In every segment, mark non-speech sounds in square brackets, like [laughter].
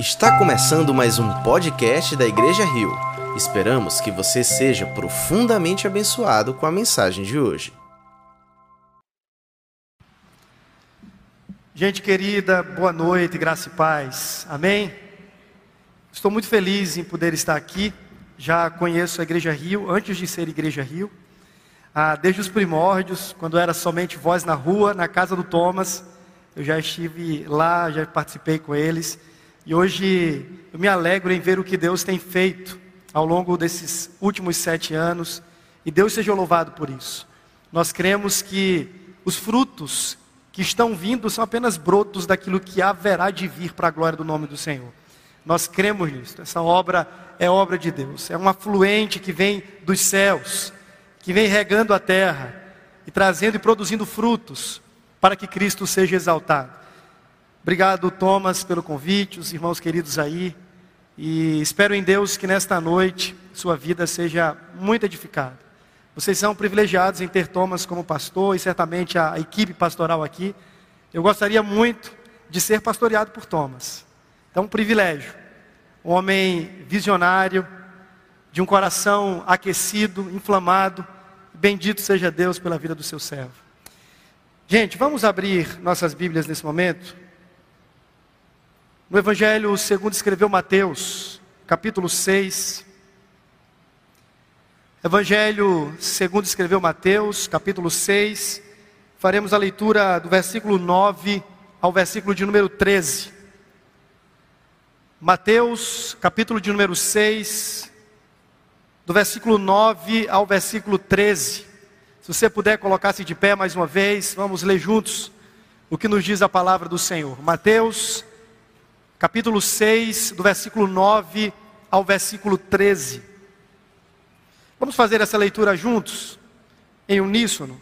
Está começando mais um podcast da Igreja Rio. Esperamos que você seja profundamente abençoado com a mensagem de hoje. Gente querida, boa noite, graça e paz. Amém? Estou muito feliz em poder estar aqui. Já conheço a Igreja Rio antes de ser Igreja Rio. Ah, desde os primórdios, quando era somente voz na rua, na casa do Thomas, eu já estive lá, já participei com eles. E hoje eu me alegro em ver o que Deus tem feito ao longo desses últimos sete anos. E Deus seja louvado por isso. Nós cremos que os frutos que estão vindo são apenas brotos daquilo que haverá de vir para a glória do nome do Senhor. Nós cremos nisso. Essa obra é obra de Deus. É um afluente que vem dos céus, que vem regando a terra e trazendo e produzindo frutos para que Cristo seja exaltado. Obrigado, Thomas, pelo convite, os irmãos queridos aí. E espero em Deus que nesta noite sua vida seja muito edificada. Vocês são privilegiados em ter Thomas como pastor e certamente a equipe pastoral aqui. Eu gostaria muito de ser pastoreado por Thomas. Então, um privilégio. Um homem visionário, de um coração aquecido, inflamado. Bendito seja Deus pela vida do seu servo. Gente, vamos abrir nossas Bíblias nesse momento no Evangelho segundo escreveu Mateus, capítulo 6. Evangelho segundo escreveu Mateus, capítulo 6. Faremos a leitura do versículo 9 ao versículo de número 13. Mateus, capítulo de número 6, do versículo 9 ao versículo 13. Se você puder colocar-se de pé mais uma vez, vamos ler juntos o que nos diz a palavra do Senhor. Mateus capítulo 6, do versículo 9 ao versículo 13. Vamos fazer essa leitura juntos, em uníssono.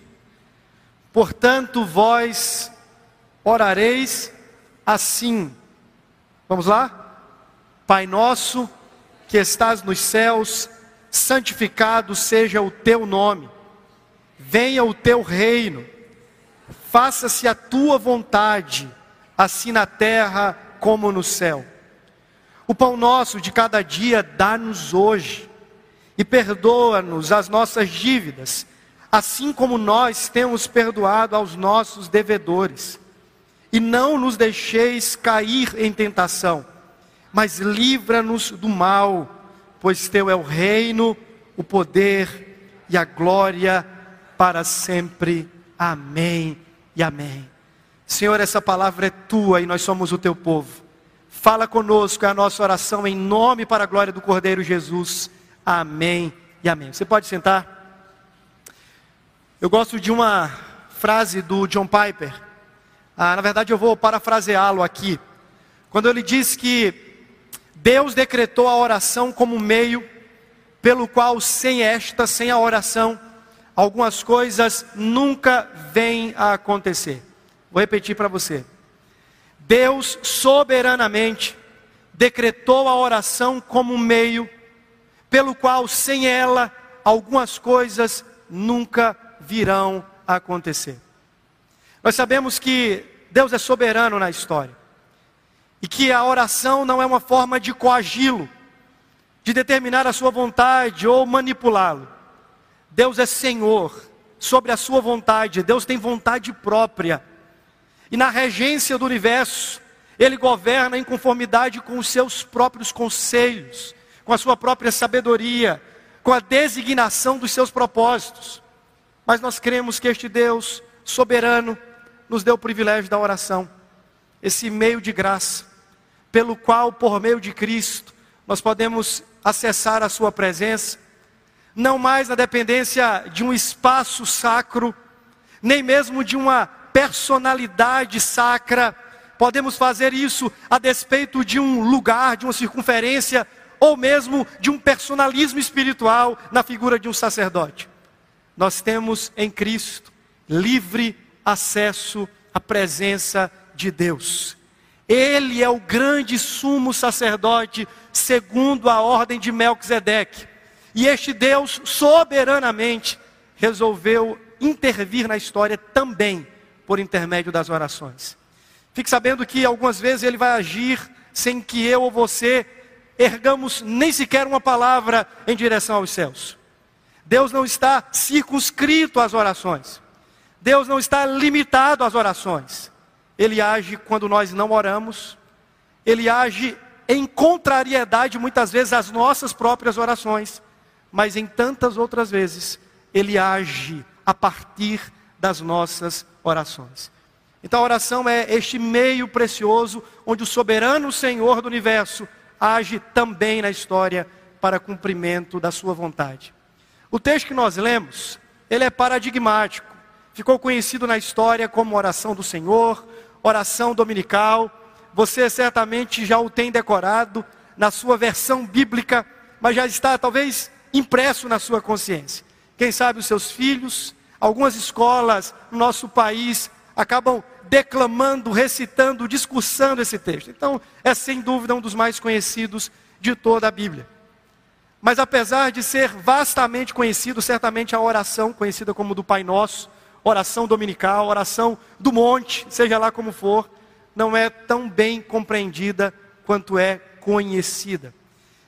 Portanto, vós orareis assim. Vamos lá? Pai nosso, que estás nos céus, santificado seja o teu nome. Venha o teu reino. Faça-se a tua vontade, assim na terra como no céu. O pão nosso de cada dia dá-nos hoje, e perdoa-nos as nossas dívidas, assim como nós temos perdoado aos nossos devedores. E não nos deixeis cair em tentação, mas livra-nos do mal, pois teu é o reino, o poder e a glória para sempre. Amém e amém. Senhor, essa palavra é tua e nós somos o teu povo. Fala conosco, é a nossa oração em nome para a glória do Cordeiro Jesus. Amém e amém. Você pode sentar? Eu gosto de uma frase do John Piper. Ah, na verdade, eu vou parafraseá-lo aqui. Quando ele diz que Deus decretou a oração como meio pelo qual, sem esta, sem a oração, algumas coisas nunca vêm a acontecer. Vou repetir para você. Deus soberanamente decretou a oração como um meio pelo qual, sem ela, algumas coisas nunca virão a acontecer. Nós sabemos que Deus é soberano na história e que a oração não é uma forma de coagi-lo, de determinar a sua vontade ou manipulá-lo. Deus é Senhor sobre a sua vontade, Deus tem vontade própria. E na regência do universo, ele governa em conformidade com os seus próprios conselhos, com a sua própria sabedoria, com a designação dos seus propósitos. Mas nós cremos que este Deus soberano nos deu o privilégio da oração, esse meio de graça, pelo qual, por meio de Cristo, nós podemos acessar a Sua presença, não mais na dependência de um espaço sacro, nem mesmo de uma personalidade sacra. Podemos fazer isso a despeito de um lugar, de uma circunferência, ou mesmo de um personalismo espiritual na figura de um sacerdote. Nós temos em Cristo livre acesso à presença de Deus. Ele é o grande sumo sacerdote, segundo a ordem de Melquisedeque. E este Deus soberanamente resolveu intervir na história também por intermédio das orações. Fique sabendo que algumas vezes ele vai agir sem que eu ou você ergamos nem sequer uma palavra em direção aos céus. Deus não está circunscrito às orações. Deus não está limitado às orações. Ele age quando nós não oramos. Ele age em contrariedade muitas vezes às nossas próprias orações, mas em tantas outras vezes ele age a partir das nossas orações. Então a oração é este meio precioso onde o soberano Senhor do universo age também na história para cumprimento da sua vontade. O texto que nós lemos, ele é paradigmático. Ficou conhecido na história como oração do Senhor, oração dominical. Você certamente já o tem decorado na sua versão bíblica, mas já está talvez impresso na sua consciência. Quem sabe os seus filhos, algumas escolas no nosso país acabam declamando, recitando, discursando esse texto. Então, é sem dúvida um dos mais conhecidos de toda a Bíblia. Mas apesar de ser vastamente conhecido, certamente a oração conhecida como do Pai Nosso, oração dominical, oração do monte, seja lá como for, não é tão bem compreendida quanto é conhecida.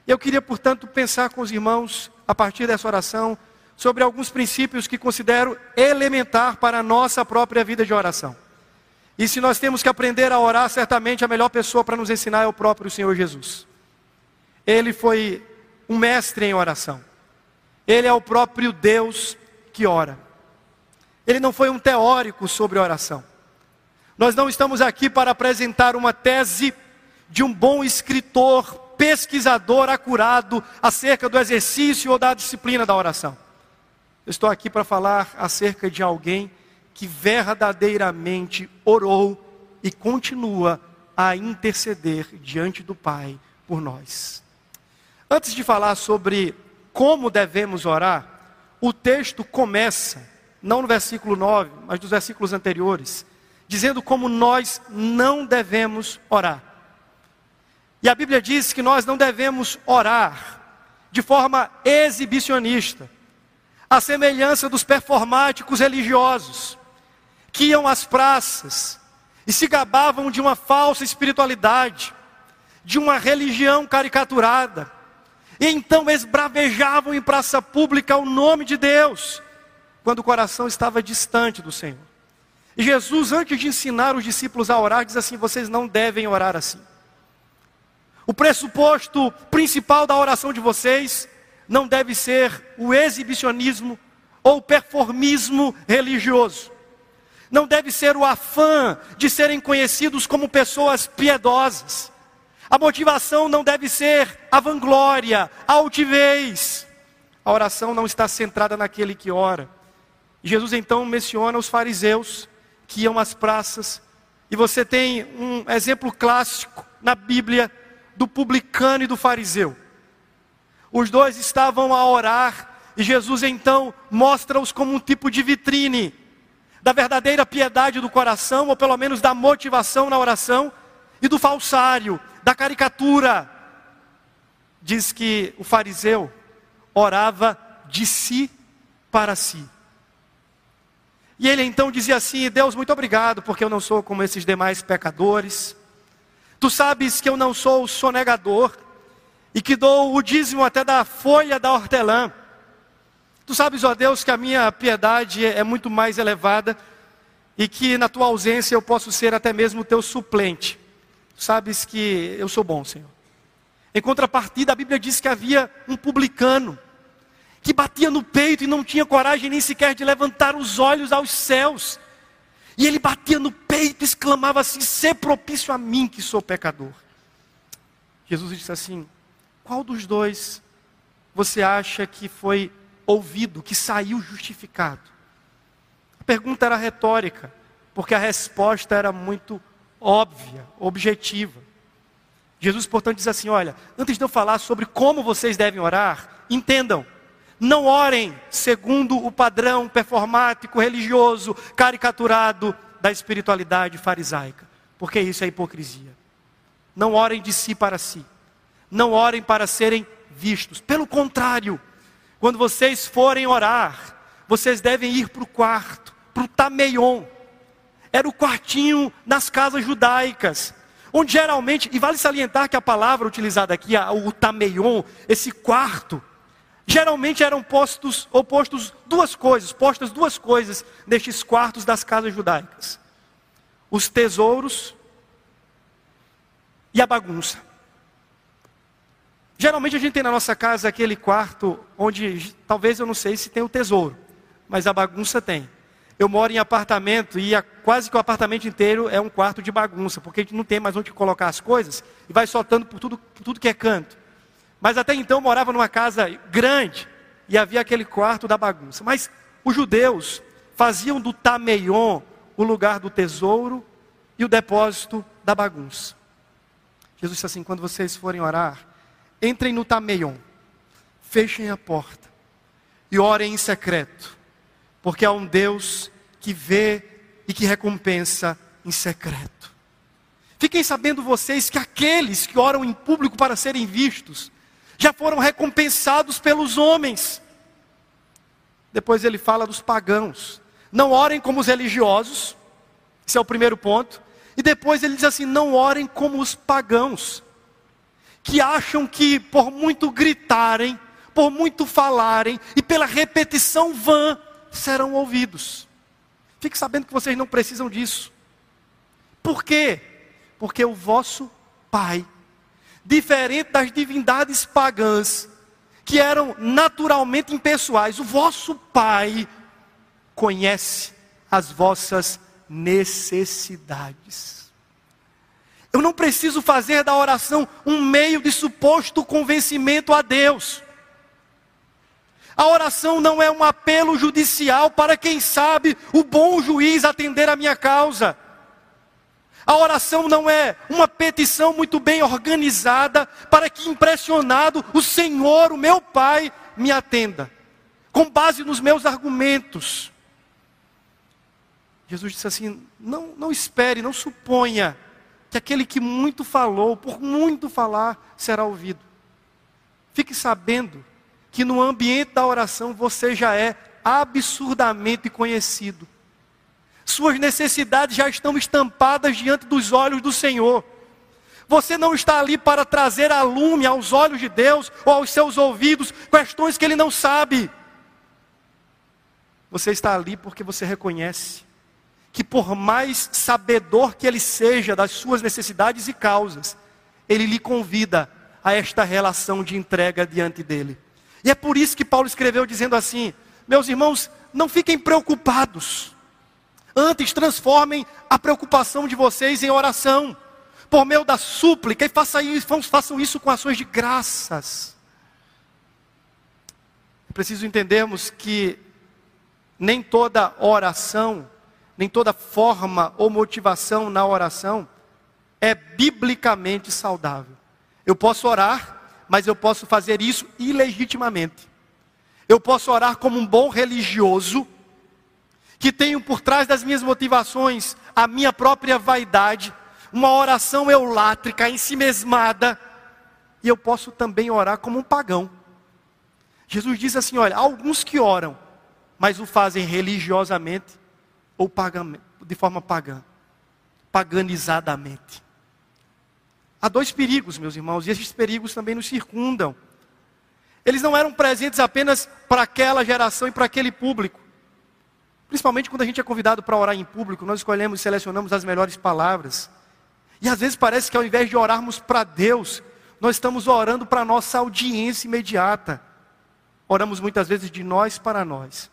Eu queria, portanto, pensar com os irmãos, a partir dessa oração, sobre alguns princípios que considero elementar para a nossa própria vida de oração. E se nós temos que aprender a orar, certamente a melhor pessoa para nos ensinar é o próprio Senhor Jesus. Ele foi um mestre em oração. Ele é o próprio Deus que ora. Ele não foi um teórico sobre oração. Nós não estamos aqui para apresentar uma tese de um bom escritor, pesquisador acurado acerca do exercício ou da disciplina da oração. Eu estou aqui para falar acerca de alguém que verdadeiramente orou e continua a interceder diante do Pai por nós. Antes de falar sobre como devemos orar, o texto começa, não no versículo 9, mas dos versículos anteriores, dizendo como nós não devemos orar. E a Bíblia diz que nós não devemos orar de forma exibicionista, à semelhança dos performáticos religiosos que iam às praças e se gabavam de uma falsa espiritualidade, de uma religião caricaturada, e então esbravejavam em praça pública o nome de Deus, quando o coração estava distante do Senhor. E Jesus, antes de ensinar os discípulos a orar, diz assim: vocês não devem orar assim. O pressuposto principal da oração de vocês não deve ser o exibicionismo ou o performismo religioso não deve ser o afã de serem conhecidos como pessoas piedosas. A motivação não deve ser a vanglória, a altivez. A oração não está centrada naquele que ora. Jesus então menciona os fariseus que iam às praças. E você tem um exemplo clássico na Bíblia do publicano e do fariseu. Os dois estavam a orar e Jesus então mostra-os como um tipo de vitrine da verdadeira piedade do coração, ou pelo menos da motivação na oração, e do falsário, da caricatura. Diz que o fariseu orava de si para si. E ele então dizia assim: Deus, muito obrigado, porque eu não sou como esses demais pecadores. Tu sabes que eu não sou sonegador e que dou o dízimo até da folha da hortelã. Tu sabes, ó Deus, que a minha piedade é muito mais elevada e que na tua ausência eu posso ser até mesmo teu suplente. Tu sabes que eu sou bom, Senhor. Em contrapartida, a Bíblia diz que havia um publicano que batia no peito e não tinha coragem nem sequer de levantar os olhos aos céus. E ele batia no peito e exclamava assim: "Ser propício a mim que sou pecador". Jesus disse assim: "Qual dos dois você acha que foi ouvido, que saiu justificado? A pergunta era retórica, porque a resposta era muito óbvia, objetiva. Jesus, portanto, diz assim: Olha, antes de eu falar sobre como vocês devem orar, entendam, não orem segundo o padrão performático, religioso, caricaturado da espiritualidade farisaica, porque isso é hipocrisia. Não orem de si para si, não orem para serem vistos, pelo contrário, quando vocês forem orar, vocês devem ir para o quarto, para o Tameion. Era o quartinho nas casas judaicas, onde geralmente, e vale salientar que a palavra utilizada aqui, o tameion, esse quarto, geralmente eram postos ou postos duas coisas, postas duas coisas nestes quartos das casas judaicas: os tesouros e a bagunça. Geralmente a gente tem na nossa casa aquele quarto onde talvez eu não sei se tem o tesouro, mas a bagunça tem. Eu moro em apartamento e a, quase que o apartamento inteiro é um quarto de bagunça, porque a gente não tem mais onde colocar as coisas e vai soltando por tudo, por tudo que é canto. Mas até então eu morava numa casa grande e havia aquele quarto da bagunça. Mas os judeus faziam do Tameion o lugar do tesouro e o depósito da bagunça. Jesus disse assim: quando vocês forem orar, entrem no Tameion, fechem a porta e orem em secreto porque há um Deus que vê e que recompensa em secreto. Fiquem sabendo vocês que aqueles que oram em público para serem vistos, já foram recompensados pelos homens. Depois ele fala dos pagãos. Não orem como os religiosos, esse é o primeiro ponto. E depois ele diz assim: não orem como os pagãos, que acham que por muito gritarem, por muito falarem e pela repetição vã, serão ouvidos. Fique sabendo que vocês não precisam disso. Por quê? Porque o vosso Pai, diferente das divindades pagãs, que eram naturalmente impessoais, o vosso Pai conhece as vossas necessidades. Eu não preciso fazer da oração um meio de suposto convencimento a Deus. A oração não é um apelo judicial para quem sabe o bom juiz atender a minha causa. A oração não é uma petição muito bem organizada para que impressionado o Senhor, o meu Pai, me atenda, com base nos meus argumentos. Jesus disse assim: não, não espere, não suponha que aquele que muito falou, por muito falar, será ouvido. Fique sabendo que no ambiente da oração você já é absurdamente conhecido. Suas necessidades já estão estampadas diante dos olhos do Senhor. Você não está ali para trazer a lume aos olhos de Deus ou aos seus ouvidos questões que Ele não sabe. Você está ali porque você reconhece que, por mais sabedor que Ele seja das suas necessidades e causas, Ele lhe convida a esta relação de entrega diante dEle. E é por isso que Paulo escreveu dizendo assim: Meus irmãos, não fiquem preocupados. Antes, transformem a preocupação de vocês em oração, por meio da súplica, e façam isso, façam isso com ações de graças. É preciso entendermos que nem toda oração, nem toda forma ou motivação na oração é biblicamente saudável. Eu posso orar mas eu posso fazer isso ilegitimamente. Eu posso orar como um bom religioso, que tenho por trás das minhas motivações a minha própria vaidade, uma oração eulátrica, ensimesmada, e eu posso também orar como um pagão. Jesus diz assim: olha, alguns que oram, mas o fazem religiosamente ou de forma pagã, paganizadamente. Há dois perigos, meus irmãos, e esses perigos também nos circundam. Eles não eram presentes apenas para aquela geração e para aquele público. Principalmente quando a gente é convidado para orar em público, nós escolhemos e selecionamos as melhores palavras. E às vezes parece que ao invés de orarmos para Deus, nós estamos orando para a nossa audiência imediata. Oramos muitas vezes de nós para nós.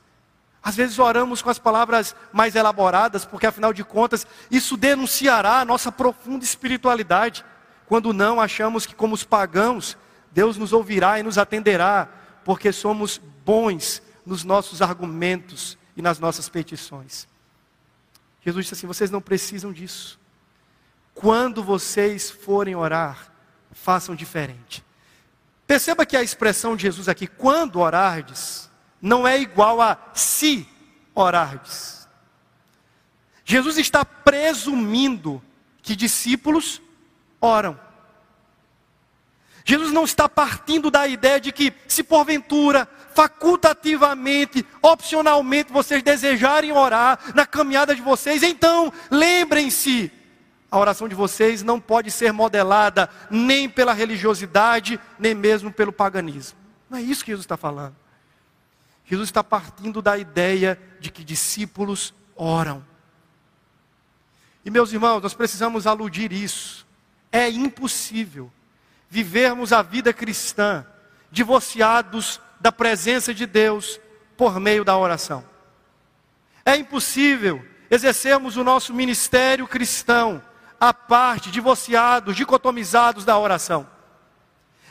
Às vezes oramos com as palavras mais elaboradas, porque afinal de contas, isso denunciará a nossa profunda espiritualidade. Quando não, achamos que, como os pagãos, Deus nos ouvirá e nos atenderá, porque somos bons nos nossos argumentos e nas nossas petições. Jesus disse assim: vocês não precisam disso. Quando vocês forem orar, façam diferente. Perceba que a expressão de Jesus aqui, quando orardes, não é igual a se orardes. Jesus está presumindo que discípulos oram. Jesus não está partindo da ideia de que, se porventura, facultativamente, opcionalmente, vocês desejarem orar na caminhada de vocês, então lembrem-se a oração de vocês não pode ser modelada nem pela religiosidade, nem mesmo pelo paganismo. Não é isso que Jesus está falando. Jesus está partindo da ideia de que discípulos oram. E meus irmãos, nós precisamos aludir isso. É impossível vivermos a vida cristã divorciados da presença de Deus por meio da oração. É impossível exercermos o nosso ministério cristão à parte, divorciados, dicotomizados da oração.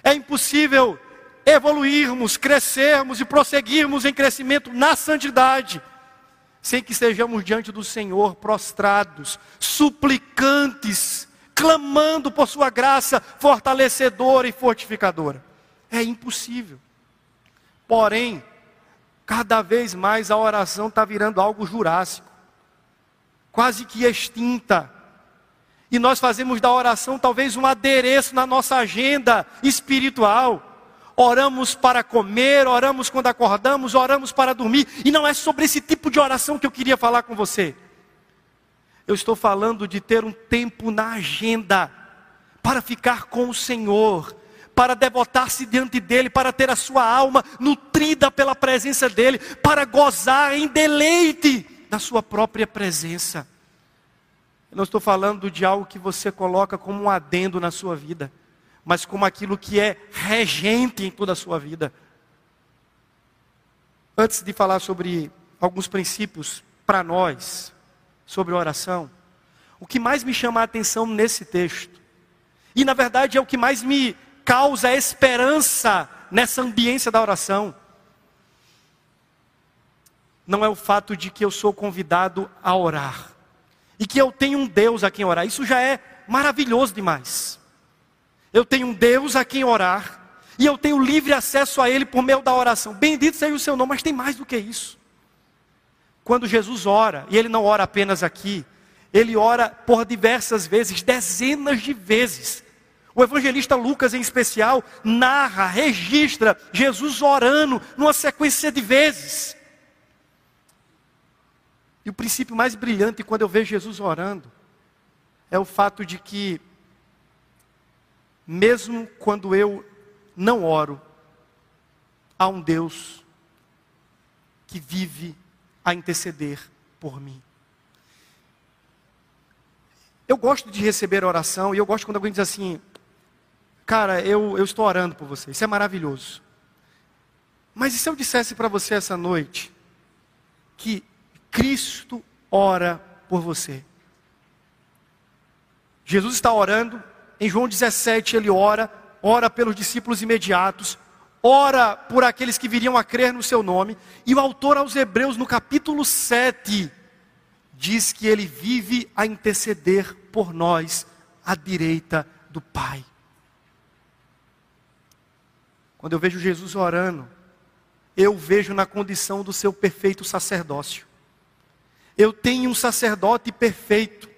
É impossível evoluirmos, crescermos e prosseguirmos em crescimento na santidade, sem que estejamos diante do Senhor prostrados, suplicantes, clamando por Sua graça fortalecedora e fortificadora. É impossível. Porém, cada vez mais a oração está virando algo jurássico, quase que extinta. E nós fazemos da oração talvez um adereço na nossa agenda espiritual. Oramos para comer, oramos quando acordamos, oramos para dormir. E não é sobre esse tipo de oração que eu queria falar com você. Eu estou falando de ter um tempo na agenda para ficar com o Senhor, para devotar-se diante dele, para ter a sua alma nutrida pela presença dele, para gozar em deleite da sua própria presença. Eu não estou falando de algo que você coloca como um adendo na sua vida, mas como aquilo que é regente em toda a sua vida. Antes de falar sobre alguns princípios para nós sobre oração, o que mais me chama a atenção nesse texto, e na verdade é o que mais me causa esperança nessa ambiência da oração, não é o fato de que eu sou convidado a orar e que eu tenho um Deus a quem orar. Isso já é maravilhoso demais. Eu tenho um Deus a quem orar e eu tenho livre acesso a Ele por meio da oração. Bendito seja o seu nome, mas tem mais do que isso. Quando Jesus ora, e Ele não ora apenas aqui, Ele ora por diversas vezes, dezenas de vezes. O evangelista Lucas, em especial, narra, registra Jesus orando numa sequência de vezes. E o princípio mais brilhante quando eu vejo Jesus orando é o fato de que, mesmo quando eu não oro, há um Deus que vive a interceder por mim. Eu gosto de receber oração e eu gosto quando alguém diz assim: Cara, eu, eu estou orando por você, isso é maravilhoso. Mas e se eu dissesse para você essa noite que Cristo ora por você. Jesus está orando, em João 17 ele ora, ora pelos discípulos imediatos, ora por aqueles que viriam a crer no seu nome, e o autor aos Hebreus, no capítulo 7, diz que ele vive a interceder por nós à direita do Pai. Quando eu vejo Jesus orando, eu vejo na condição do seu perfeito sacerdócio. Eu tenho um sacerdote perfeito,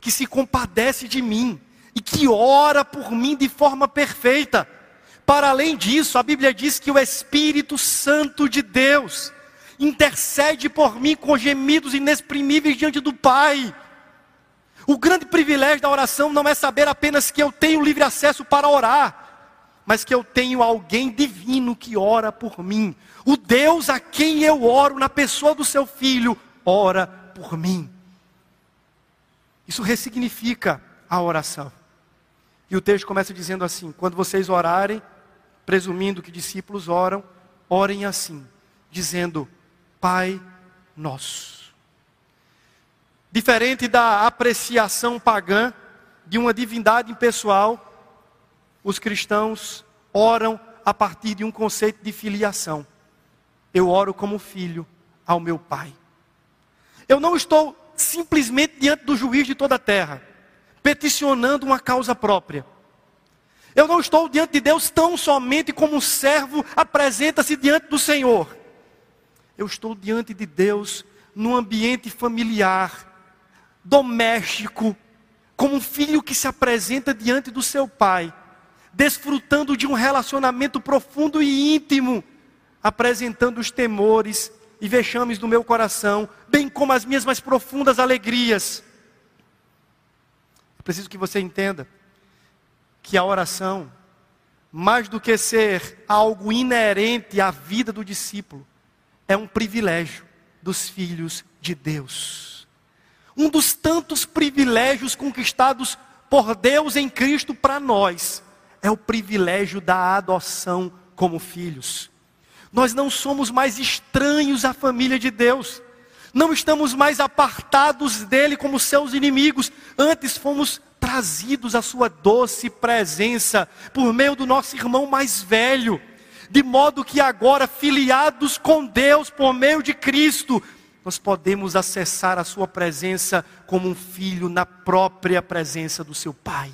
que se compadece de mim e que ora por mim de forma perfeita. Para além disso, a Bíblia diz que o Espírito Santo de Deus intercede por mim com gemidos inexprimíveis diante do Pai. O grande privilégio da oração não é saber apenas que eu tenho livre acesso para orar, mas que eu tenho alguém divino que ora por mim. O Deus a quem eu oro na pessoa do seu filho ora por mim. Isso ressignifica a oração. E o texto começa dizendo assim: quando vocês orarem, presumindo que discípulos oram, orem assim, dizendo: Pai nosso. Diferente da apreciação pagã de uma divindade impessoal, os cristãos oram a partir de um conceito de filiação. Eu oro como filho ao meu Pai. Eu não estou simplesmente diante do juiz de toda a terra, peticionando uma causa própria. Eu não estou diante de Deus tão somente como um servo apresenta-se diante do Senhor. Eu estou diante de Deus num ambiente familiar, doméstico, como um filho que se apresenta diante do seu pai, desfrutando de um relacionamento profundo e íntimo, apresentando os temores e vexames do meu coração, bem como as minhas mais profundas alegrias. Preciso que você entenda que a oração, mais do que ser algo inerente à vida do discípulo, é um privilégio dos filhos de Deus. Um dos tantos privilégios conquistados por Deus em Cristo para nós é o privilégio da adoção como filhos. Nós não somos mais estranhos à família de Deus. Não estamos mais apartados dele como seus inimigos. Antes fomos trazidos à sua doce presença por meio do nosso irmão mais velho. De modo que agora, filiados com Deus por meio de Cristo, nós podemos acessar a sua presença como um filho na própria presença do seu Pai.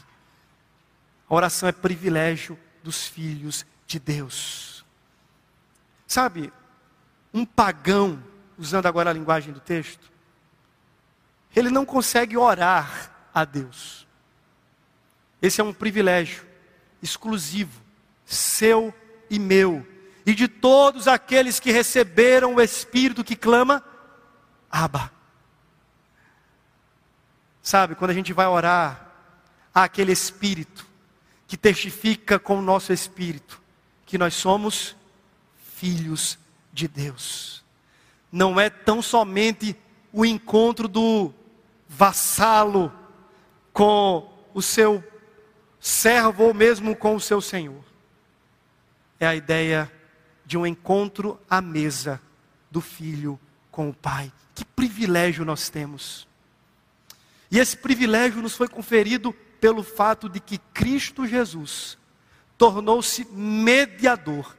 A oração é privilégio dos filhos de Deus. Sabe, um pagão, usando agora a linguagem do texto, ele não consegue orar a Deus. Esse é um privilégio exclusivo, seu e meu, e de todos aqueles que receberam o Espírito que clama, Abba. Sabe, quando a gente vai orar, há aquele Espírito que testifica com o nosso espírito que nós somos filhos de Deus. Não é tão somente o encontro do vassalo com o seu servo ou mesmo com o seu senhor. É a ideia de um encontro à mesa do filho com o pai. Que privilégio nós temos. E esse privilégio nos foi conferido pelo fato de que Cristo Jesus tornou-se mediador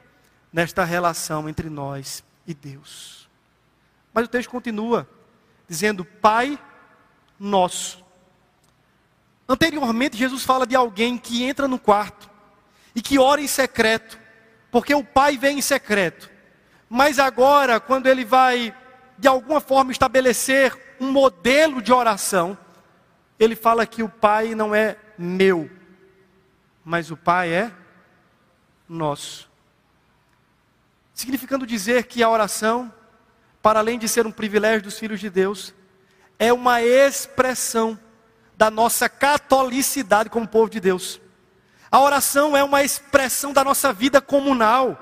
nesta relação entre nós e Deus. Mas o texto continua dizendo: Pai nosso. Anteriormente, Jesus fala de alguém que entra no quarto e que ora em secreto, porque o Pai vem em secreto. Mas agora, quando ele vai de alguma forma estabelecer um modelo de oração, ele fala que o Pai não é meu, mas o Pai é nosso. Significando dizer que a oração, para além de ser um privilégio dos filhos de Deus, é uma expressão da nossa catolicidade como povo de Deus. A oração é uma expressão da nossa vida comunal.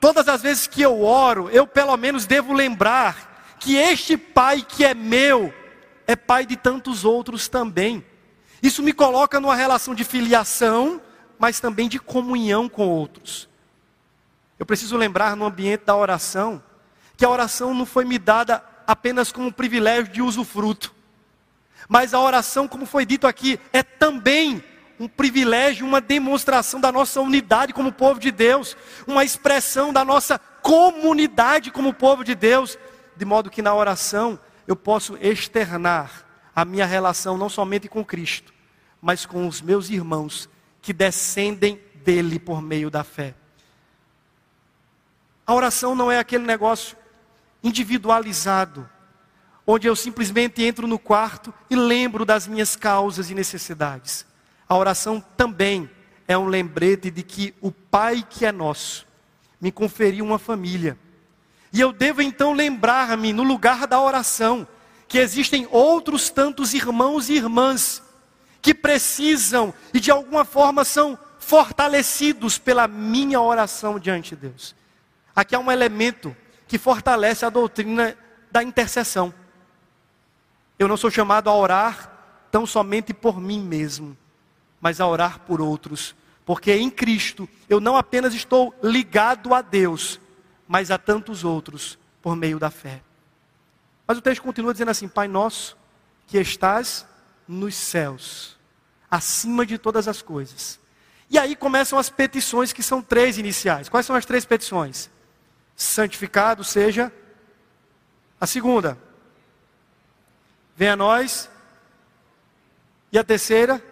Todas as vezes que eu oro, eu pelo menos devo lembrar que este Pai que é meu, é pai de tantos outros também. Isso me coloca numa relação de filiação, mas também de comunhão com outros. Eu preciso lembrar no ambiente da oração que a oração não foi me dada apenas como privilégio de usufruto, mas a oração, como foi dito aqui, é também um privilégio, uma demonstração da nossa unidade como povo de Deus, uma expressão da nossa comunidade como povo de Deus, de modo que na oração eu posso externar a minha relação não somente com Cristo, mas com os meus irmãos que descendem dele por meio da fé. A oração não é aquele negócio individualizado, onde eu simplesmente entro no quarto e lembro das minhas causas e necessidades. A oração também é um lembrete de que o Pai que é nosso me conferiu uma família e eu devo então lembrar-me, no lugar da oração, que existem outros tantos irmãos e irmãs que precisam e de alguma forma são fortalecidos pela minha oração diante de Deus. Aqui há um elemento que fortalece a doutrina da intercessão. Eu não sou chamado a orar tão somente por mim mesmo, mas a orar por outros, porque em Cristo eu não apenas estou ligado a Deus, mas a tantos outros por meio da fé. Mas o texto continua dizendo assim: Pai nosso, que estás nos céus, acima de todas as coisas. E aí começam as petições, que são três iniciais. Quais são as três petições? Santificado seja. A segunda, venha a nós. E a terceira,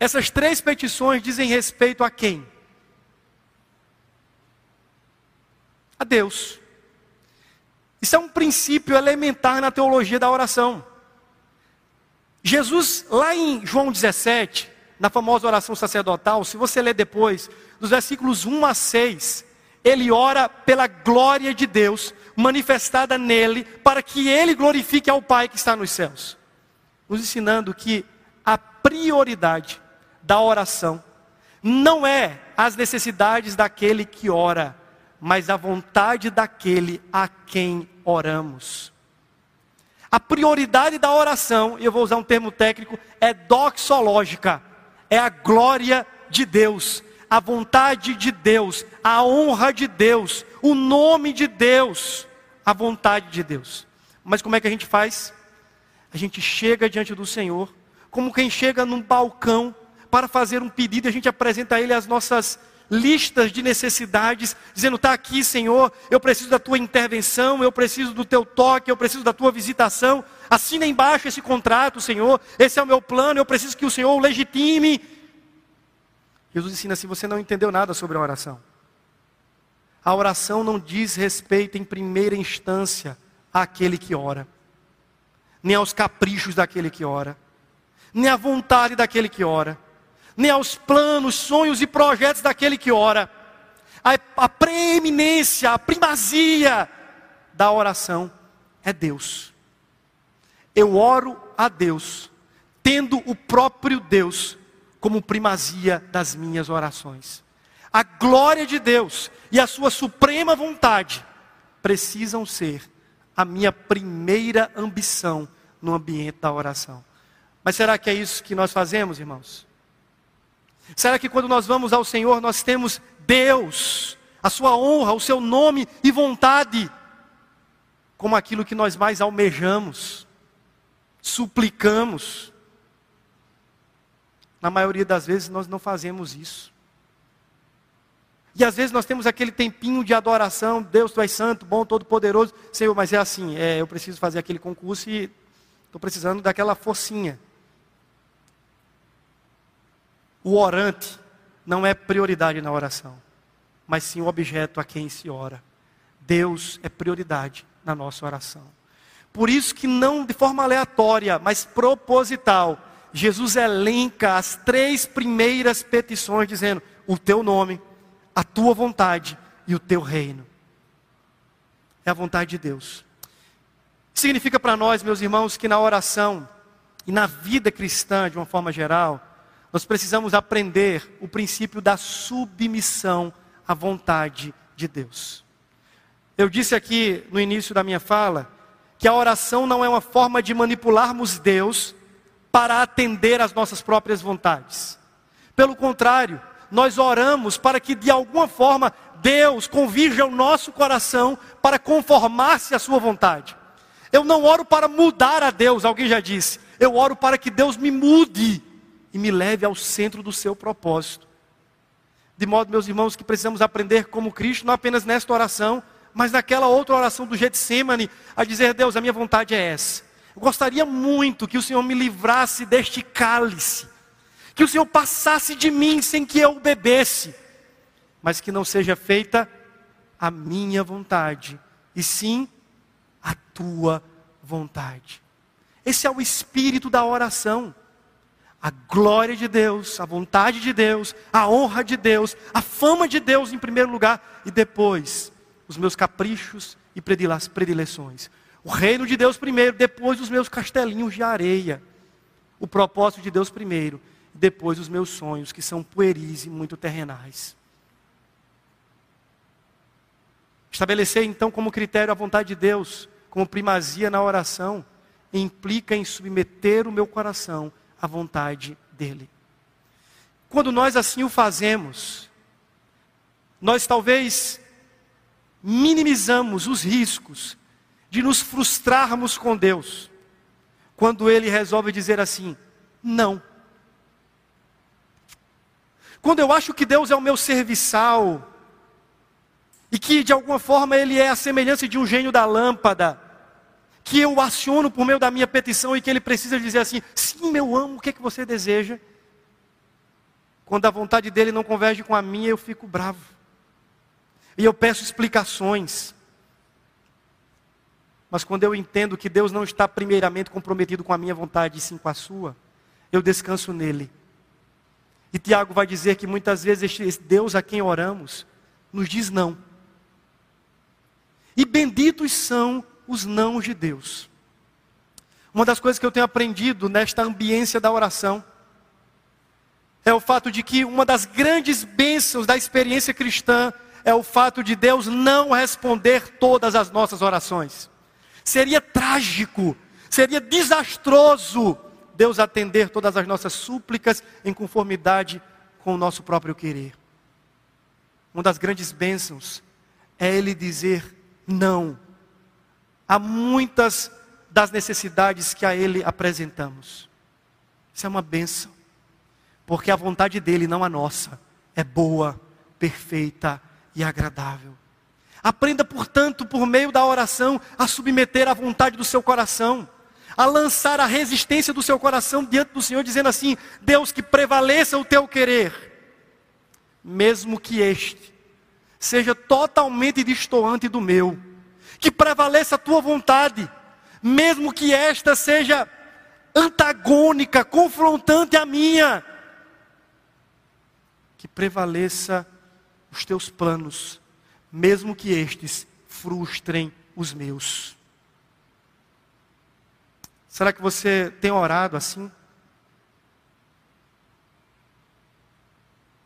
essas três petições dizem respeito a quem? a Deus. Isso é um princípio elementar na teologia da oração. Jesus, lá em João 17, na famosa oração sacerdotal, se você ler depois, dos versículos 1 a 6, ele ora pela glória de Deus manifestada nele, para que ele glorifique ao Pai que está nos céus. nos ensinando que a prioridade da oração não é as necessidades daquele que ora, mas a vontade daquele a quem oramos. A prioridade da oração, e eu vou usar um termo técnico, é doxológica, é a glória de Deus, a vontade de Deus, a honra de Deus, o nome de Deus, a vontade de Deus. Mas como é que a gente faz? A gente chega diante do Senhor, como quem chega num balcão para fazer um pedido, a gente apresenta a Ele as nossas listas de necessidades, dizendo: está aqui, Senhor, eu preciso da tua intervenção, eu preciso do teu toque, eu preciso da tua visitação. Assina embaixo esse contrato, Senhor, esse é o meu plano, eu preciso que o Senhor o legitime. Jesus ensina assim: você não entendeu nada sobre a oração. A oração não diz respeito em primeira instância àquele que ora, nem aos caprichos daquele que ora, nem à vontade daquele que ora nem aos planos, sonhos e projetos daquele que ora. A, a preeminência, a primazia da oração é Deus. Eu oro a Deus, tendo o próprio Deus como primazia das minhas orações. A glória de Deus e a sua suprema vontade precisam ser a minha primeira ambição no ambiente da oração. Mas será que é isso que nós fazemos, irmãos? Será que quando nós vamos ao Senhor, nós temos Deus, a sua honra, o seu nome e vontade, como aquilo que nós mais almejamos, suplicamos? Na maioria das vezes nós não fazemos isso. E às vezes nós temos aquele tempinho de adoração, Deus, tu és santo, bom, todo-poderoso. Senhor, mas é assim, é, eu preciso fazer aquele concurso e estou precisando daquela forcinha. O orante não é prioridade na oração, mas sim o objeto a quem se ora. Deus é prioridade na nossa oração. Por isso que não de forma aleatória, mas proposital, Jesus elenca as três primeiras petições dizendo: o teu nome, a tua vontade e o teu reino. É a vontade de Deus. Significa para nós, meus irmãos, que na oração e na vida cristã, de uma forma geral, nós precisamos aprender o princípio da submissão à vontade de Deus. Eu disse aqui no início da minha fala que a oração não é uma forma de manipularmos Deus para atender às nossas próprias vontades. Pelo contrário, nós oramos para que de alguma forma Deus convirja o nosso coração para conformar-se à sua vontade. Eu não oro para mudar a Deus, alguém já disse. Eu oro para que Deus me mude e me leve ao centro do seu propósito. De modo, meus irmãos, que precisamos aprender como Cristo, não apenas nesta oração, mas naquela outra oração do Getsemane, a dizer: Deus, a minha vontade é essa. Eu gostaria muito que o Senhor me livrasse deste cálice, que o Senhor passasse de mim sem que eu o bebesse, mas que não seja feita a minha vontade, e sim a tua vontade. Esse é o espírito da oração a glória de Deus, a vontade de Deus, a honra de Deus, a fama de Deus em primeiro lugar e depois os meus caprichos e predileções. O reino de Deus primeiro, depois os meus castelinhos de areia. O propósito de Deus primeiro, depois os meus sonhos, que são pueris e muito terrenais. Estabelecer então como critério a vontade de Deus, como primazia na oração, implica em submeter o meu coração a vontade dele. Quando nós assim o fazemos, nós talvez minimizamos os riscos de nos frustrarmos com Deus, quando Ele resolve dizer assim: não. Quando eu acho que Deus é o meu serviçal, e que de alguma forma Ele é a semelhança de um gênio da lâmpada, que eu aciono por meio da minha petição e que ele precisa dizer assim: sim, meu amo, o que, é que você deseja? Quando a vontade dele não converge com a minha, eu fico bravo. E eu peço explicações. Mas quando eu entendo que Deus não está primeiramente comprometido com a minha vontade, e sim com a sua, eu descanso nele. E Tiago vai dizer que muitas vezes esse Deus a quem oramos nos diz não. E benditos são os não de Deus. Uma das coisas que eu tenho aprendido nesta ambiência da oração é o fato de que uma das grandes bênçãos da experiência cristã é o fato de Deus não responder todas as nossas orações. Seria trágico, seria desastroso Deus atender todas as nossas súplicas em conformidade com o nosso próprio querer. Uma das grandes bênçãos é Ele dizer não a muitas das necessidades que a Ele apresentamos. Isso é uma bênção, porque a vontade dele, não a nossa, é boa, perfeita e agradável. Aprenda, portanto, por meio da oração, a submeter à vontade do seu coração, a lançar a resistência do seu coração diante do Senhor, dizendo assim: Deus, que prevaleça o teu querer, mesmo que este seja totalmente distoante do meu, que prevaleça a tua vontade, mesmo que esta seja antagônica, confrontante à minha, que prevaleça os teus planos, mesmo que estes frustrem os meus. Será que você tem orado assim?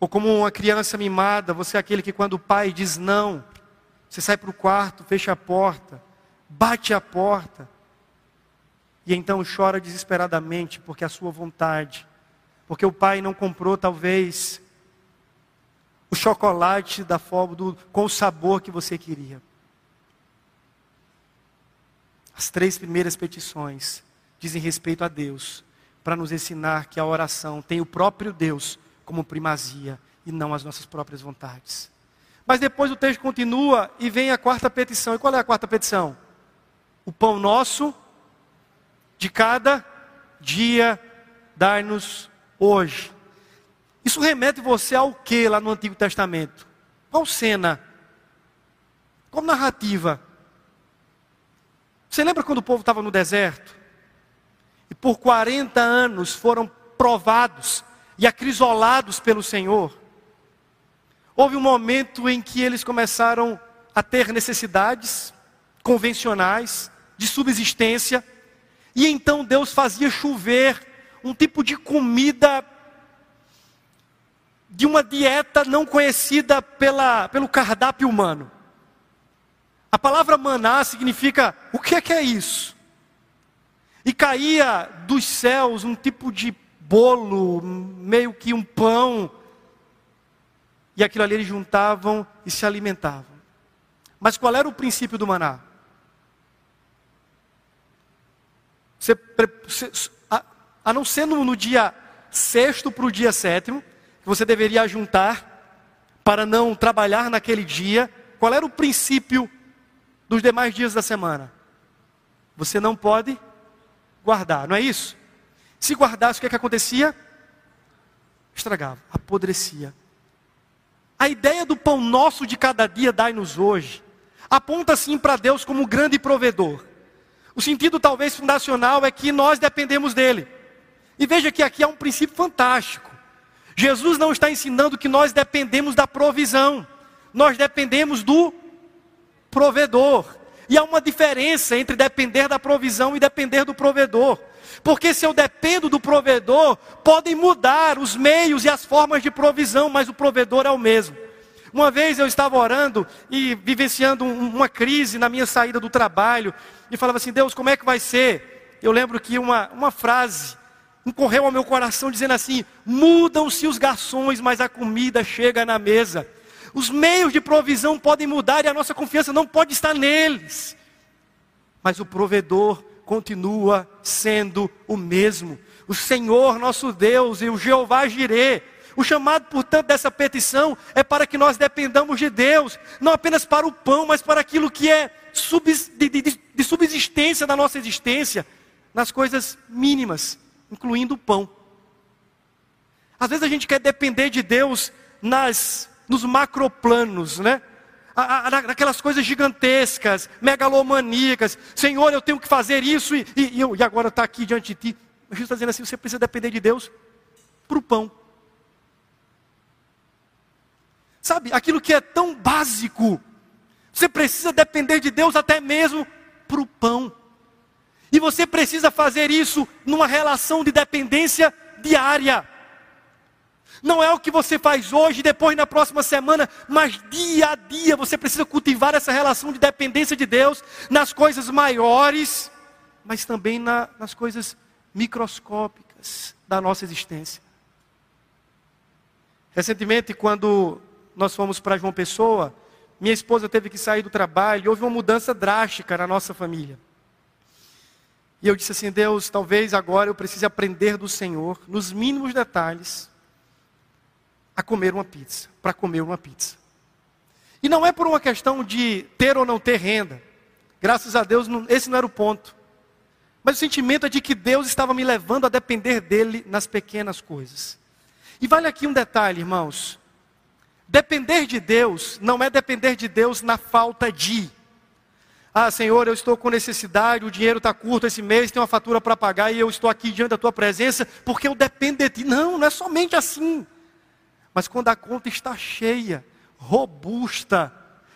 Ou como uma criança mimada, você é aquele que quando o pai diz não, você sai para o quarto, fecha a porta, bate a porta, e então chora desesperadamente porque a sua vontade, porque o pai não comprou talvez o chocolate da forma do, com o sabor que você queria. As três primeiras petições dizem respeito a Deus, para nos ensinar que a oração tem o próprio Deus como primazia e não as nossas próprias vontades. Mas depois o texto continua e vem a quarta petição. E qual é a quarta petição? O pão nosso de cada dia dar-nos hoje. Isso remete você ao que lá no Antigo Testamento? Qual cena? Qual narrativa? Você lembra quando o povo estava no deserto? E por 40 anos foram provados e acrisolados pelo Senhor. Houve um momento em que eles começaram a ter necessidades convencionais, de subsistência, e então Deus fazia chover um tipo de comida de uma dieta não conhecida pela, pelo cardápio humano. A palavra maná significa o que é que é isso? E caía dos céus um tipo de bolo, meio que um pão, e aquilo ali eles juntavam e se alimentavam. Mas qual era o princípio do maná? Você, a, não ser no, dia sexto para o dia sétimo, você deveria juntar para não trabalhar naquele dia. Qual era o princípio dos demais dias da semana? Você não pode guardar, não é isso? Se guardasse, o que, é que acontecia? Estragava, apodrecia. A ideia do pão nosso de cada dia, dai-nos hoje, aponta sim para Deus como grande provedor. O sentido talvez fundacional é que nós dependemos dele. E veja que aqui há um princípio fantástico. Jesus não está ensinando que nós dependemos da provisão, nós dependemos do provedor. E há uma diferença entre depender da provisão e depender do provedor. Porque se eu dependo do provedor, podem mudar os meios e as formas de provisão, mas o provedor é o mesmo. Uma vez eu estava orando e vivenciando uma crise na minha saída do trabalho, e falava assim: Deus, como é que vai ser? Eu lembro que uma, uma frase correu ao meu coração dizendo assim: mudam-se os garçons, mas a comida chega na mesa. Os meios de provisão podem mudar e a nossa confiança não pode estar neles. Mas o provedor continua sendo o mesmo. O Senhor nosso Deus e o Jeová Jireh. O chamado, portanto, dessa petição é para que nós dependamos de Deus, não apenas para o pão, mas para aquilo que é de, subsistência da nossa existência, nas coisas mínimas incluindo o pão. Às vezes a gente quer depender de Deus nas, nos macroplanos, né? Naquelas coisas gigantescas, megalomaníacas. Senhor, eu tenho que fazer isso e, e, e agora está aqui diante de ti. Jesus está dizendo assim: você precisa depender de Deus para o pão. Sabe, aquilo que é tão básico, você precisa depender de Deus até mesmo para o pão. E você precisa fazer isso numa relação de dependência diária. Não é o que você faz hoje, depois na próxima semana, mas dia a dia você precisa cultivar essa relação de dependência de Deus nas coisas maiores, mas também na, nas coisas microscópicas da nossa existência. Recentemente, quando nós fomos para João Pessoa, minha esposa teve que sair do trabalho e houve uma mudança drástica na nossa família. E eu disse assim: Deus, talvez agora eu precise aprender do Senhor, nos mínimos detalhes, a comer uma pizza, para comer uma pizza. E não é por uma questão de ter ou não ter renda. Graças a Deus, esse não era o ponto. Mas o sentimento é de que Deus estava me levando a depender dele nas pequenas coisas. E vale aqui um detalhe, irmãos. Depender de Deus não é depender de Deus na falta de. Ah, Senhor, eu estou com necessidade, o dinheiro está curto esse mês, tem uma fatura para pagar e eu estou aqui diante da tua presença porque eu dependo de ti. Não, não é somente assim. Mas quando a conta está cheia, robusta,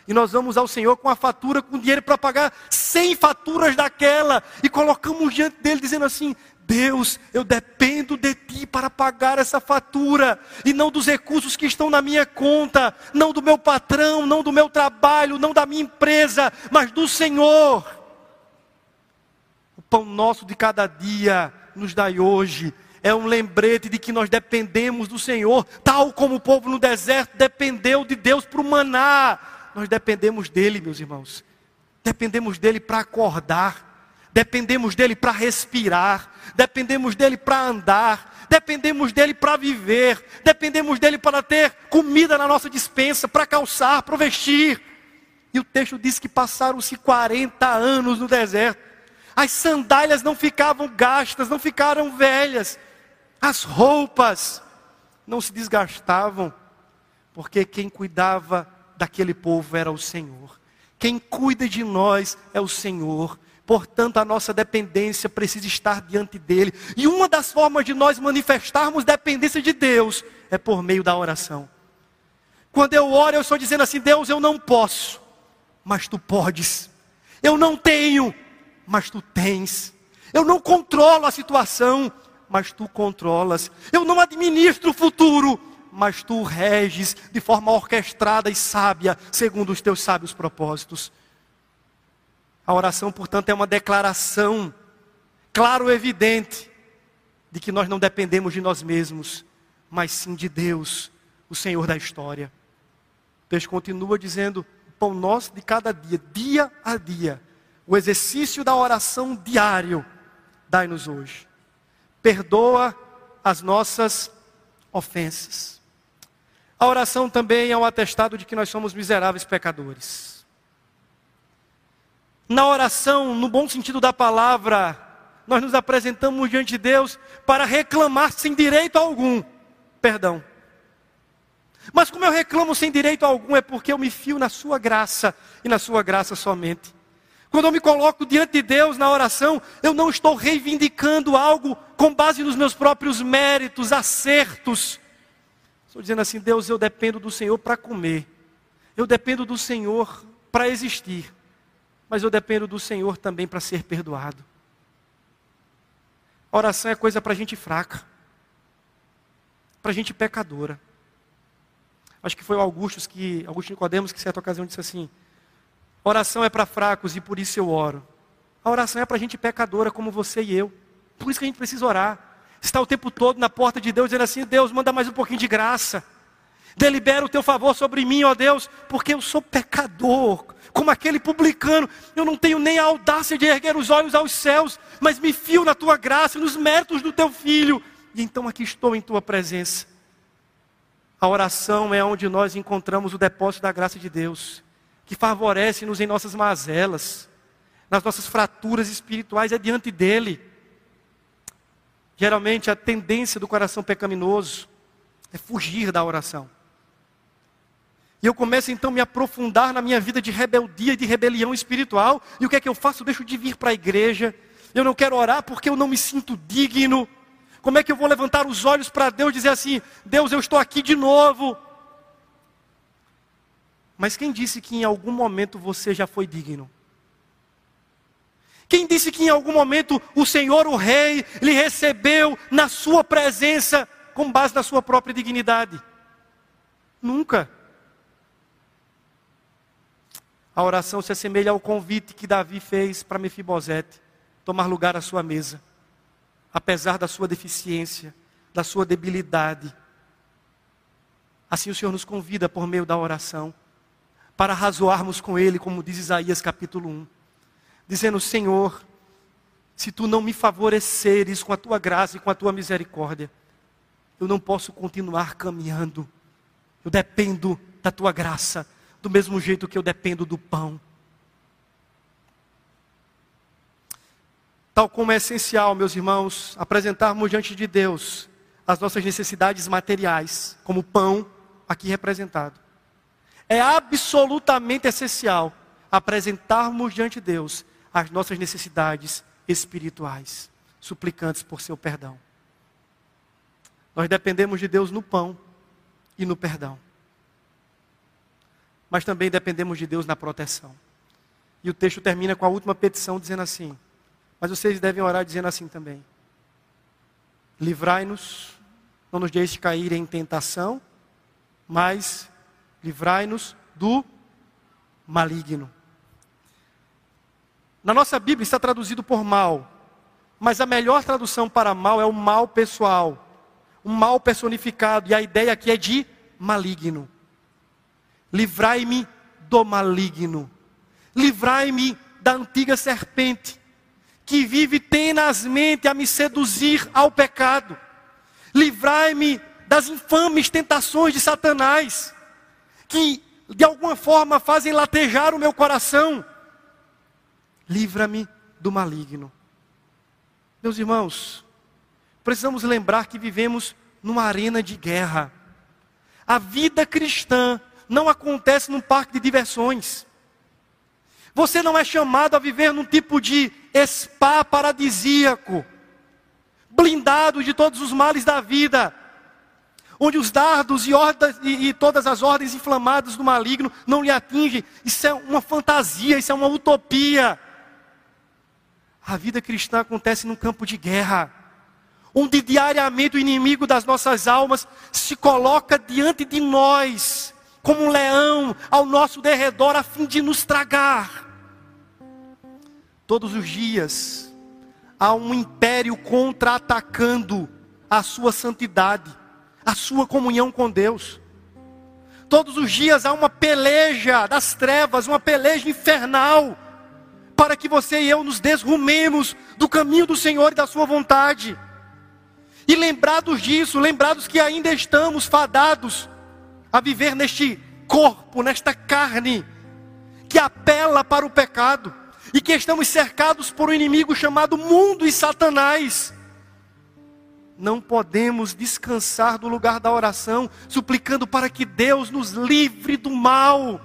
e nós vamos ao Senhor com a fatura, com dinheiro para pagar 100 faturas daquela, e colocamos diante dele dizendo assim: Deus, eu dependo de ti para pagar essa fatura, e não dos recursos que estão na minha conta, não do meu patrão, não do meu trabalho, não da minha empresa, mas do Senhor. O pão nosso de cada dia nos dai hoje, é um lembrete de que nós dependemos do Senhor, tal como o povo no deserto dependeu de Deus para o maná. Nós dependemos dele, meus irmãos. Dependemos dele para acordar, dependemos dele para respirar, dependemos dele para andar, dependemos dele para viver, dependemos dele para ter comida na nossa dispensa, para calçar, para vestir. E o texto diz que passaram-se 40 anos no deserto. As sandálias não ficavam gastas, não ficaram velhas. As roupas não se desgastavam, porque quem cuidava daquele povo era o Senhor. Quem cuida de nós é o Senhor. Portanto, a nossa dependência precisa estar diante dele. E uma das formas de nós manifestarmos dependência de Deus é por meio da oração. Quando eu oro, eu estou dizendo assim: Deus, eu não posso, mas tu podes. Eu não tenho, mas tu tens. Eu não controlo a situação, mas tu controlas. Eu não administro o futuro, mas tu reges de forma orquestrada e sábia, segundo os teus sábios propósitos. A oração, portanto, é uma declaração, claro e evidente, de que nós não dependemos de nós mesmos, mas sim de Deus, o Senhor da história. Deus continua dizendo: pão nosso de cada dia, dia a dia, o exercício da oração diário, dai-nos hoje perdoa as nossas ofensas. A oração também é um atestado de que nós somos miseráveis pecadores. Na oração, no bom sentido da palavra, nós nos apresentamos diante de Deus para reclamar sem direito algum perdão. Mas como eu reclamo sem direito algum, é porque eu me fio na Sua graça e na Sua graça somente. Quando eu me coloco diante de Deus na oração, eu não estou reivindicando algo com base nos meus próprios méritos, acertos. Estou dizendo assim: Deus, eu dependo do Senhor para comer, eu dependo do Senhor para existir, mas eu dependo do Senhor também para ser perdoado. A oração é coisa para gente fraca, para gente pecadora. Acho que foi o que, Augusto Nicodemos, que certa ocasião disse assim: Oração é para fracos e por isso eu oro. A oração é para gente pecadora como você e eu. Por isso que a gente precisa orar. Está o tempo todo na porta de Deus dizendo assim: Deus, manda mais um pouquinho de graça. Delibera o teu favor sobre mim, ó Deus, porque eu sou pecador, como aquele publicano. Eu não tenho nem a audácia de erguer os olhos aos céus, mas me fio na tua graça, nos méritos do teu filho. E então aqui estou em tua presença. A oração é onde nós encontramos o depósito da graça de Deus que favorece-nos em nossas mazelas, nas nossas fraturas espirituais, é diante dele. Geralmente a tendência do coração pecaminoso é fugir da oração. E eu começo então a me aprofundar na minha vida de rebeldia, de rebelião espiritual. E o que é que eu faço? Eu deixo de vir para a igreja. Eu não quero orar porque eu não me sinto digno. Como é que eu vou levantar os olhos para Deus e dizer assim: Deus, eu estou aqui de novo. Mas quem disse que em algum momento você já foi digno? Quem disse que em algum momento o Senhor, o Rei, lhe recebeu na sua presença com base na sua própria dignidade? Nunca. A oração se assemelha ao convite que Davi fez para Mefibosete tomar lugar à sua mesa, apesar da sua deficiência, da sua debilidade. Assim o Senhor nos convida por meio da oração para razoarmos com Ele, como diz Isaías capítulo 1 dizendo: Senhor, se tu não me favoreceres com a tua graça e com a tua misericórdia, eu não posso continuar caminhando. Eu dependo da tua graça, do mesmo jeito que eu dependo do pão. Tal como é essencial, meus irmãos, apresentarmos diante de Deus as nossas necessidades materiais, como pão aqui representado. É absolutamente essencial apresentarmos diante de Deus as nossas necessidades espirituais, suplicantes por seu perdão. Nós dependemos de Deus no pão e no perdão. Mas também dependemos de Deus na proteção. E o texto termina com a última petição dizendo assim: Mas vocês devem orar dizendo assim também: Livrai-nos, não nos deixe cair em tentação, mas livrai-nos do maligno. Na nossa Bíblia está traduzido por mal, mas a melhor tradução para mal é o mal pessoal, um mal personificado, e a ideia aqui é de maligno. Livrai-me do maligno, livrai-me da antiga serpente, que vive tenazmente a me seduzir ao pecado, livrai-me das infames tentações de Satanás, que de alguma forma fazem latejar o meu coração livra-me do maligno. Meus irmãos, precisamos lembrar que vivemos numa arena de guerra. A vida cristã não acontece num parque de diversões. Você não é chamado a viver num tipo de spa paradisíaco, blindado de todos os males da vida, onde os dardos e, ordens, e, e, todas as ordens inflamadas do maligno não lhe atingem. Isso é uma fantasia, isso é uma utopia. A vida cristã acontece num campo de guerra, onde diariamente o inimigo das nossas almas se coloca diante de nós, como um leão ao nosso derredor, a fim de nos tragar. Todos os dias há um império contra-atacando a sua santidade, a sua comunhão com Deus. Todos os dias há uma peleja das trevas, uma peleja infernal para que você e eu nos desrumemos do caminho do Senhor e da Sua vontade. E lembrados disso, lembrados que ainda estamos fadados a viver neste corpo, nesta carne, que apela para o pecado, e que estamos cercados por um inimigo chamado mundo e Satanás. Não podemos descansar do lugar da oração, suplicando para que Deus nos livre do mal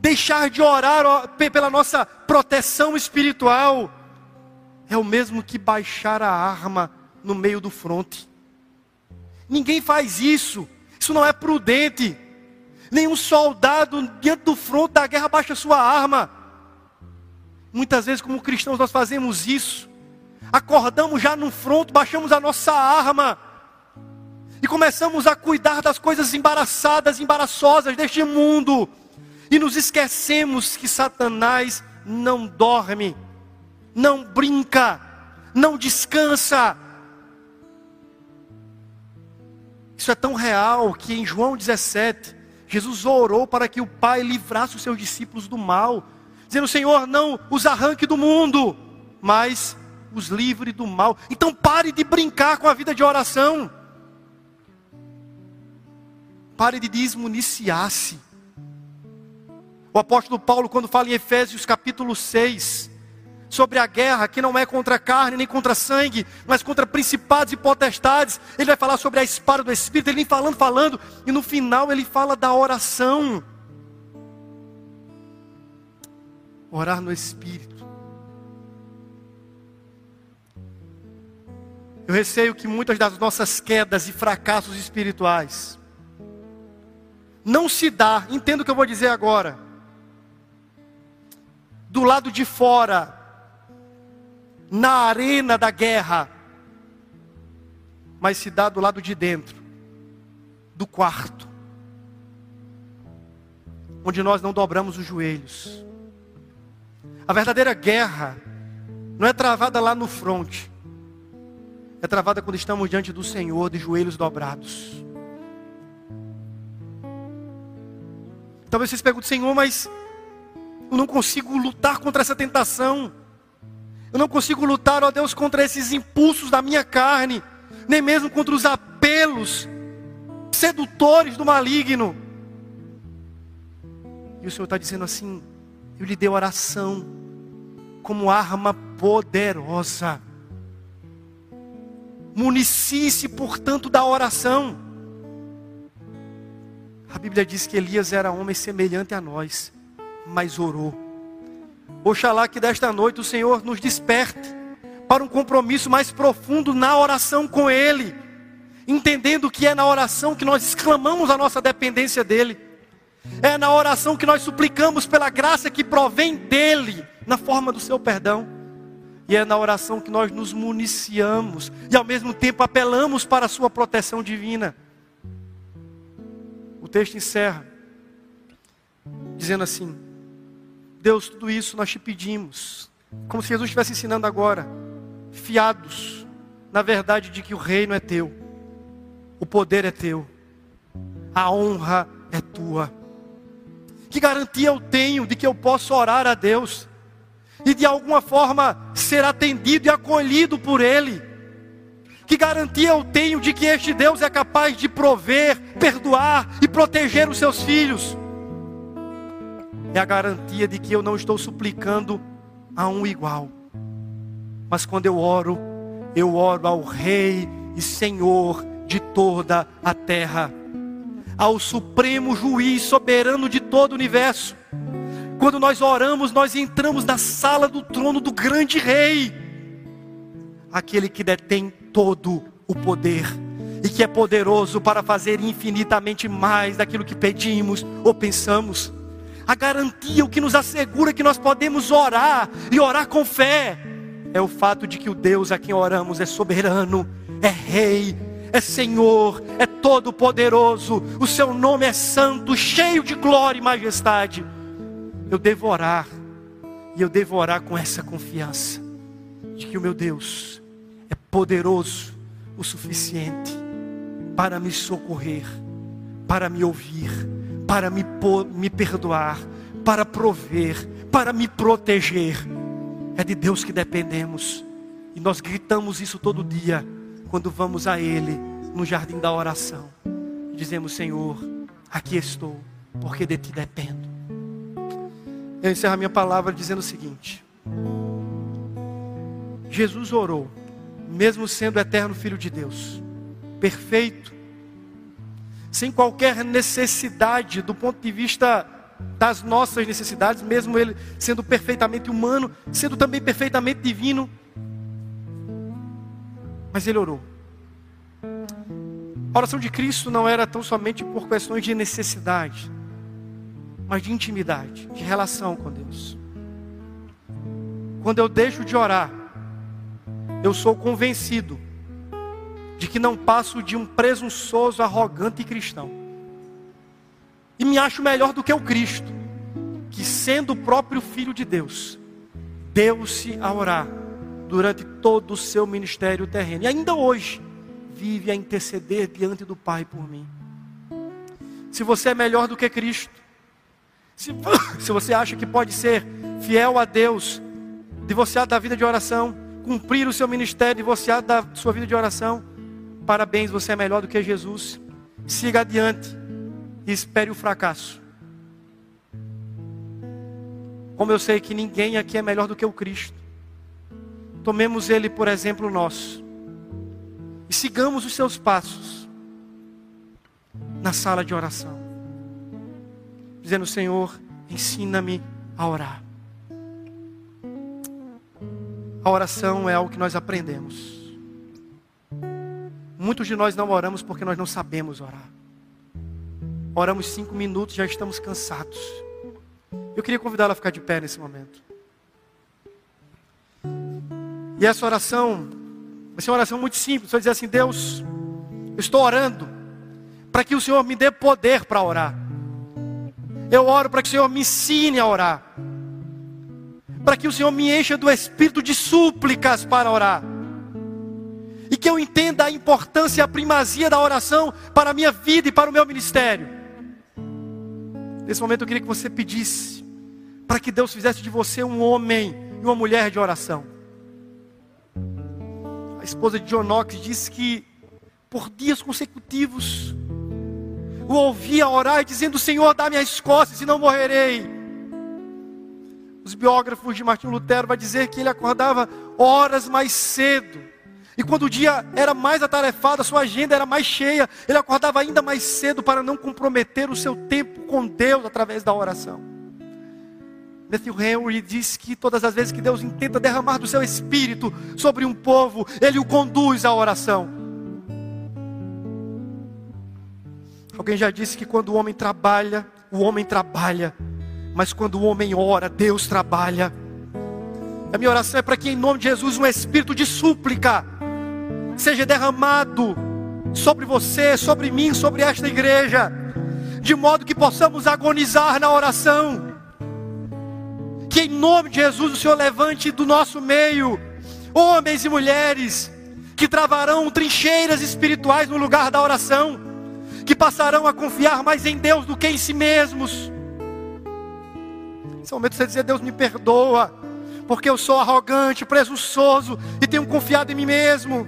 deixar de orar pela nossa proteção espiritual, é o mesmo que baixar a arma no meio do fronte. Ninguém faz isso, isso não é prudente. Nenhum soldado diante do fronte da guerra baixa sua arma. Muitas vezes, como cristãos, nós fazemos isso. Acordamos já no fronte, baixamos a nossa arma e começamos a cuidar das coisas embaraçadas, embaraçosas deste mundo e nos esquecemos que Satanás não dorme, não brinca, não descansa. Isso é tão real que em João 17, Jesus orou para que o Pai livrasse os seus discípulos do mal, dizendo: Senhor, não os arranque do mundo, mas os livre do mal. Então pare de brincar com a vida de oração. Pare de desmuniciar-se. O apóstolo Paulo, quando fala em Efésios capítulo 6, sobre a guerra que não é contra carne nem contra sangue, mas contra principados e potestades, ele vai falar sobre a espada do Espírito, ele vem falando, falando, e no final ele fala da oração. Orar no Espírito. Eu receio que muitas das nossas quedas e fracassos espirituais não se dá, entendo o que eu vou dizer agora do lado de fora na arena da guerra, mas se dá do lado de dentro, do quarto, onde nós não dobramos os joelhos. A verdadeira guerra não é travada lá no fronte, é travada quando estamos diante do Senhor de joelhos dobrados. Talvez vocês perguntem, Senhor, mas eu não consigo lutar contra essa tentação. Eu não consigo lutar, ó Deus, contra esses impulsos da minha carne, nem mesmo contra os apelos sedutores do maligno. E o Senhor está dizendo assim: eu lhe dei oração como arma poderosa. Municie-se, portanto, da oração. A Bíblia diz que Elias era homem semelhante a nós, mas orou. Oxalá que desta noite o Senhor nos desperte para um compromisso mais profundo na oração com Ele, entendendo que é na oração que nós exclamamos a nossa dependência dEle, é na oração que nós suplicamos pela graça que provém dEle, na forma do seu perdão, e é na oração que nós nos municiamos e ao mesmo tempo apelamos para a Sua proteção divina texto encerra dizendo assim: Deus, tudo isso nós te pedimos, como se Jesus estivesse ensinando agora, fiados na verdade de que o reino é teu, o poder é teu, a honra é tua. Que garantia eu tenho de que eu posso orar a Deus e de alguma forma ser atendido e acolhido por Ele? Que garantia eu tenho de que este Deus é capaz de prover, perdoar e proteger os seus filhos? É a garantia de que eu não estou suplicando a um igual. Mas quando eu oro, eu oro ao Rei e Senhor de toda a terra, ao Supremo Juiz soberano de todo o universo. Quando nós oramos, nós entramos na sala do trono do grande Rei, aquele que detém todo o poder e que é poderoso para fazer infinitamente mais daquilo que pedimos ou pensamos. A garantia, o que nos assegura que nós podemos orar e orar com fé, é o fato de que o Deus a quem oramos é soberano, é Rei, é Senhor, é todo-poderoso, o seu nome é santo, cheio de glória e majestade. Eu devo orar, e eu devo orar com essa confiança, de que o meu Deus é poderoso o suficiente para me socorrer, para me ouvir, para me, me perdoar, para prover, para me proteger. É de Deus que dependemos. E nós gritamos isso todo dia quando vamos a Ele no jardim da oração. Dizemos, Senhor, aqui estou, porque de Ti dependo. Eu encerro a minha palavra dizendo o seguinte: Jesus orou mesmo sendo eterno Filho de Deus, perfeito, sem qualquer necessidade do ponto de vista das nossas necessidades, mesmo ele sendo perfeitamente humano, sendo também perfeitamente divino. Mas ele orou. A oração de Cristo não era tão somente por questões de necessidade, mas de intimidade, de relação com Deus. Quando eu deixo de orar, eu sou convencido de que não passo de um presunçoso, arrogante cristão. E me acho melhor do que o Cristo, que sendo o próprio Filho de Deus, deu-se a orar durante todo o seu ministério terreno. E ainda hoje, vive a interceder diante do Pai por mim. Se você é melhor do que Cristo, se, [laughs] se você acha que pode ser fiel a Deus, divorciado da vida de oração, cumprir o seu ministério divorciado da sua vida de oração, parabéns, você é melhor do que Jesus. Siga adiante e espere o fracasso. Como eu sei que ninguém aqui é melhor do que o Cristo, tomemos Ele por exemplo nosso e sigamos os seus passos na sala de oração, dizendo: Senhor, ensina-me a orar. A oração é algo que nós aprendemos. Muitos de nós não oramos porque nós não sabemos orar. Oramos cinco minutos, já estamos cansados. Eu queria convidá-la a ficar de pé nesse momento. E essa oração vai ser uma oração muito simples. Você vai dizer assim: Deus, eu estou orando para que o Senhor me dê poder para orar. Eu oro para que o Senhor me ensine a orar. Para que o Senhor me encha do espírito de súplicas para orar. E que eu entenda a importância e a primazia da oração para a minha vida e para o meu ministério. Nesse momento eu queria que você pedisse para que Deus fizesse de você um homem e uma mulher de oração. A esposa de John Knox disse que por dias consecutivos, o ouvia orar dizendo: Senhor, dá-me as costas, senão morrerei. Os biógrafos de Martinho Lutero vão dizer que ele acordava horas mais cedo. E quando o dia era mais atarefado, a sua agenda era mais cheia, ele acordava ainda mais cedo para não comprometer o seu tempo com Deus através da oração. Matthew Henry diz que todas as vezes que Deus intenta derramar do seu espírito sobre um povo, ele o conduz à oração. Alguém já disse que quando o homem trabalha, o homem trabalha, mas quando o homem ora, Deus trabalha. A minha oração é para que, em nome de Jesus, um espírito de súplica seja derramado sobre você, sobre mim, sobre esta igreja, de modo que possamos agonizar na oração. Que, em nome de Jesus, o Senhor levante do nosso meio homens e mulheres que travarão trincheiras espirituais no lugar da oração que passarão a confiar mais em Deus do que em si mesmos. Nesse momento você dizer, Deus me perdoa, porque eu sou arrogante, presunçoso e tenho confiado em mim mesmo.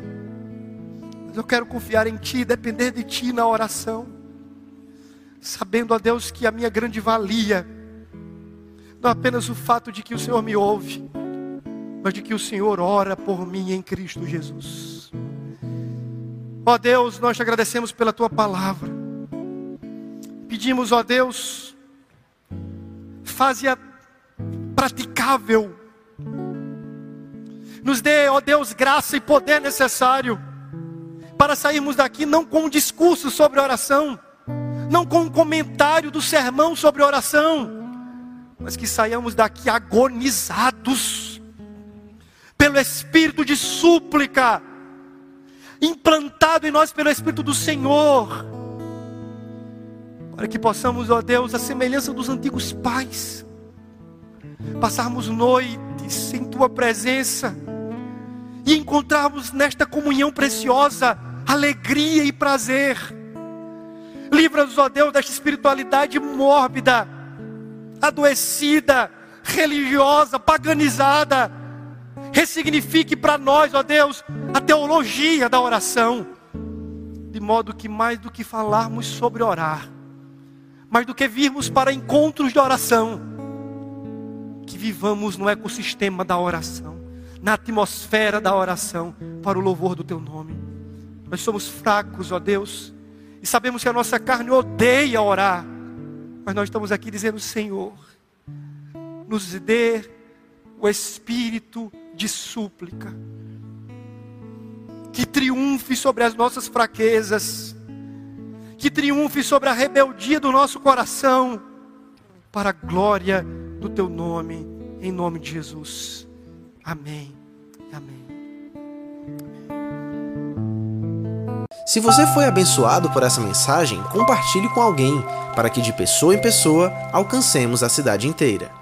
Mas eu quero confiar em Ti, depender de Ti na oração, sabendo a Deus que a minha grande valia não é apenas o fato de que o Senhor me ouve, mas de que o Senhor ora por mim em Cristo Jesus. Ó Deus, nós te agradecemos pela tua palavra. Pedimos, ó Deus, faze-a praticável. Nos dê, ó Deus, graça e poder necessário para sairmos daqui não com um discurso sobre oração, não com um comentário do sermão sobre oração, mas que saiamos daqui agonizados pelo espírito de súplica implantado em nós pelo Espírito do Senhor, para que possamos, ó Deus, a semelhança dos antigos pais, passarmos noites em Tua presença e encontrarmos nesta comunhão preciosa alegria e prazer. Livra-nos, ó Deus, desta espiritualidade mórbida, adoecida, religiosa, paganizada ressignifique para nós, ó Deus, a teologia da oração, de modo que mais do que falarmos sobre orar, mais do que virmos para encontros de oração, que vivamos no ecossistema da oração, na atmosfera da oração, para o louvor do Teu nome. Nós somos fracos, ó Deus, e sabemos que a nossa carne odeia orar, mas nós estamos aqui dizendo: Senhor, nos dê o espírito de súplica, que triunfe sobre as nossas fraquezas, que triunfe sobre a rebeldia do nosso coração, para a glória do teu nome, em nome de Jesus. Amém. Amém. Se você foi abençoado por essa mensagem, compartilhe com alguém, para que de pessoa em pessoa alcancemos a cidade inteira.